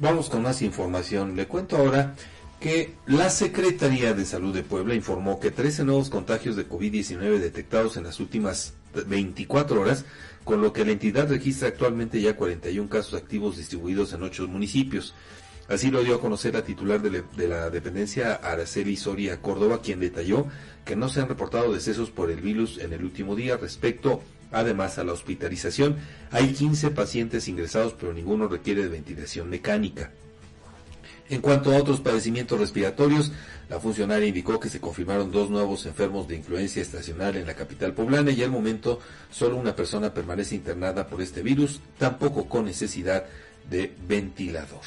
Vamos con más información. Le cuento ahora que la Secretaría de Salud de Puebla informó que 13 nuevos contagios de COVID-19 detectados en las últimas 24 horas, con lo que la entidad registra actualmente ya 41 casos activos distribuidos en 8 municipios. Así lo dio a conocer la titular de, la dependencia Araceli Soria Córdoba, quien detalló que no se han reportado decesos por el virus en el último día. Respecto además a la hospitalización, hay 15 pacientes ingresados, pero ninguno requiere de ventilación mecánica. En cuanto a otros padecimientos respiratorios, la funcionaria indicó que se confirmaron dos nuevos enfermos de influencia estacional en la capital poblana y al momento solo una persona permanece internada por este virus, tampoco con necesidad de ventilador.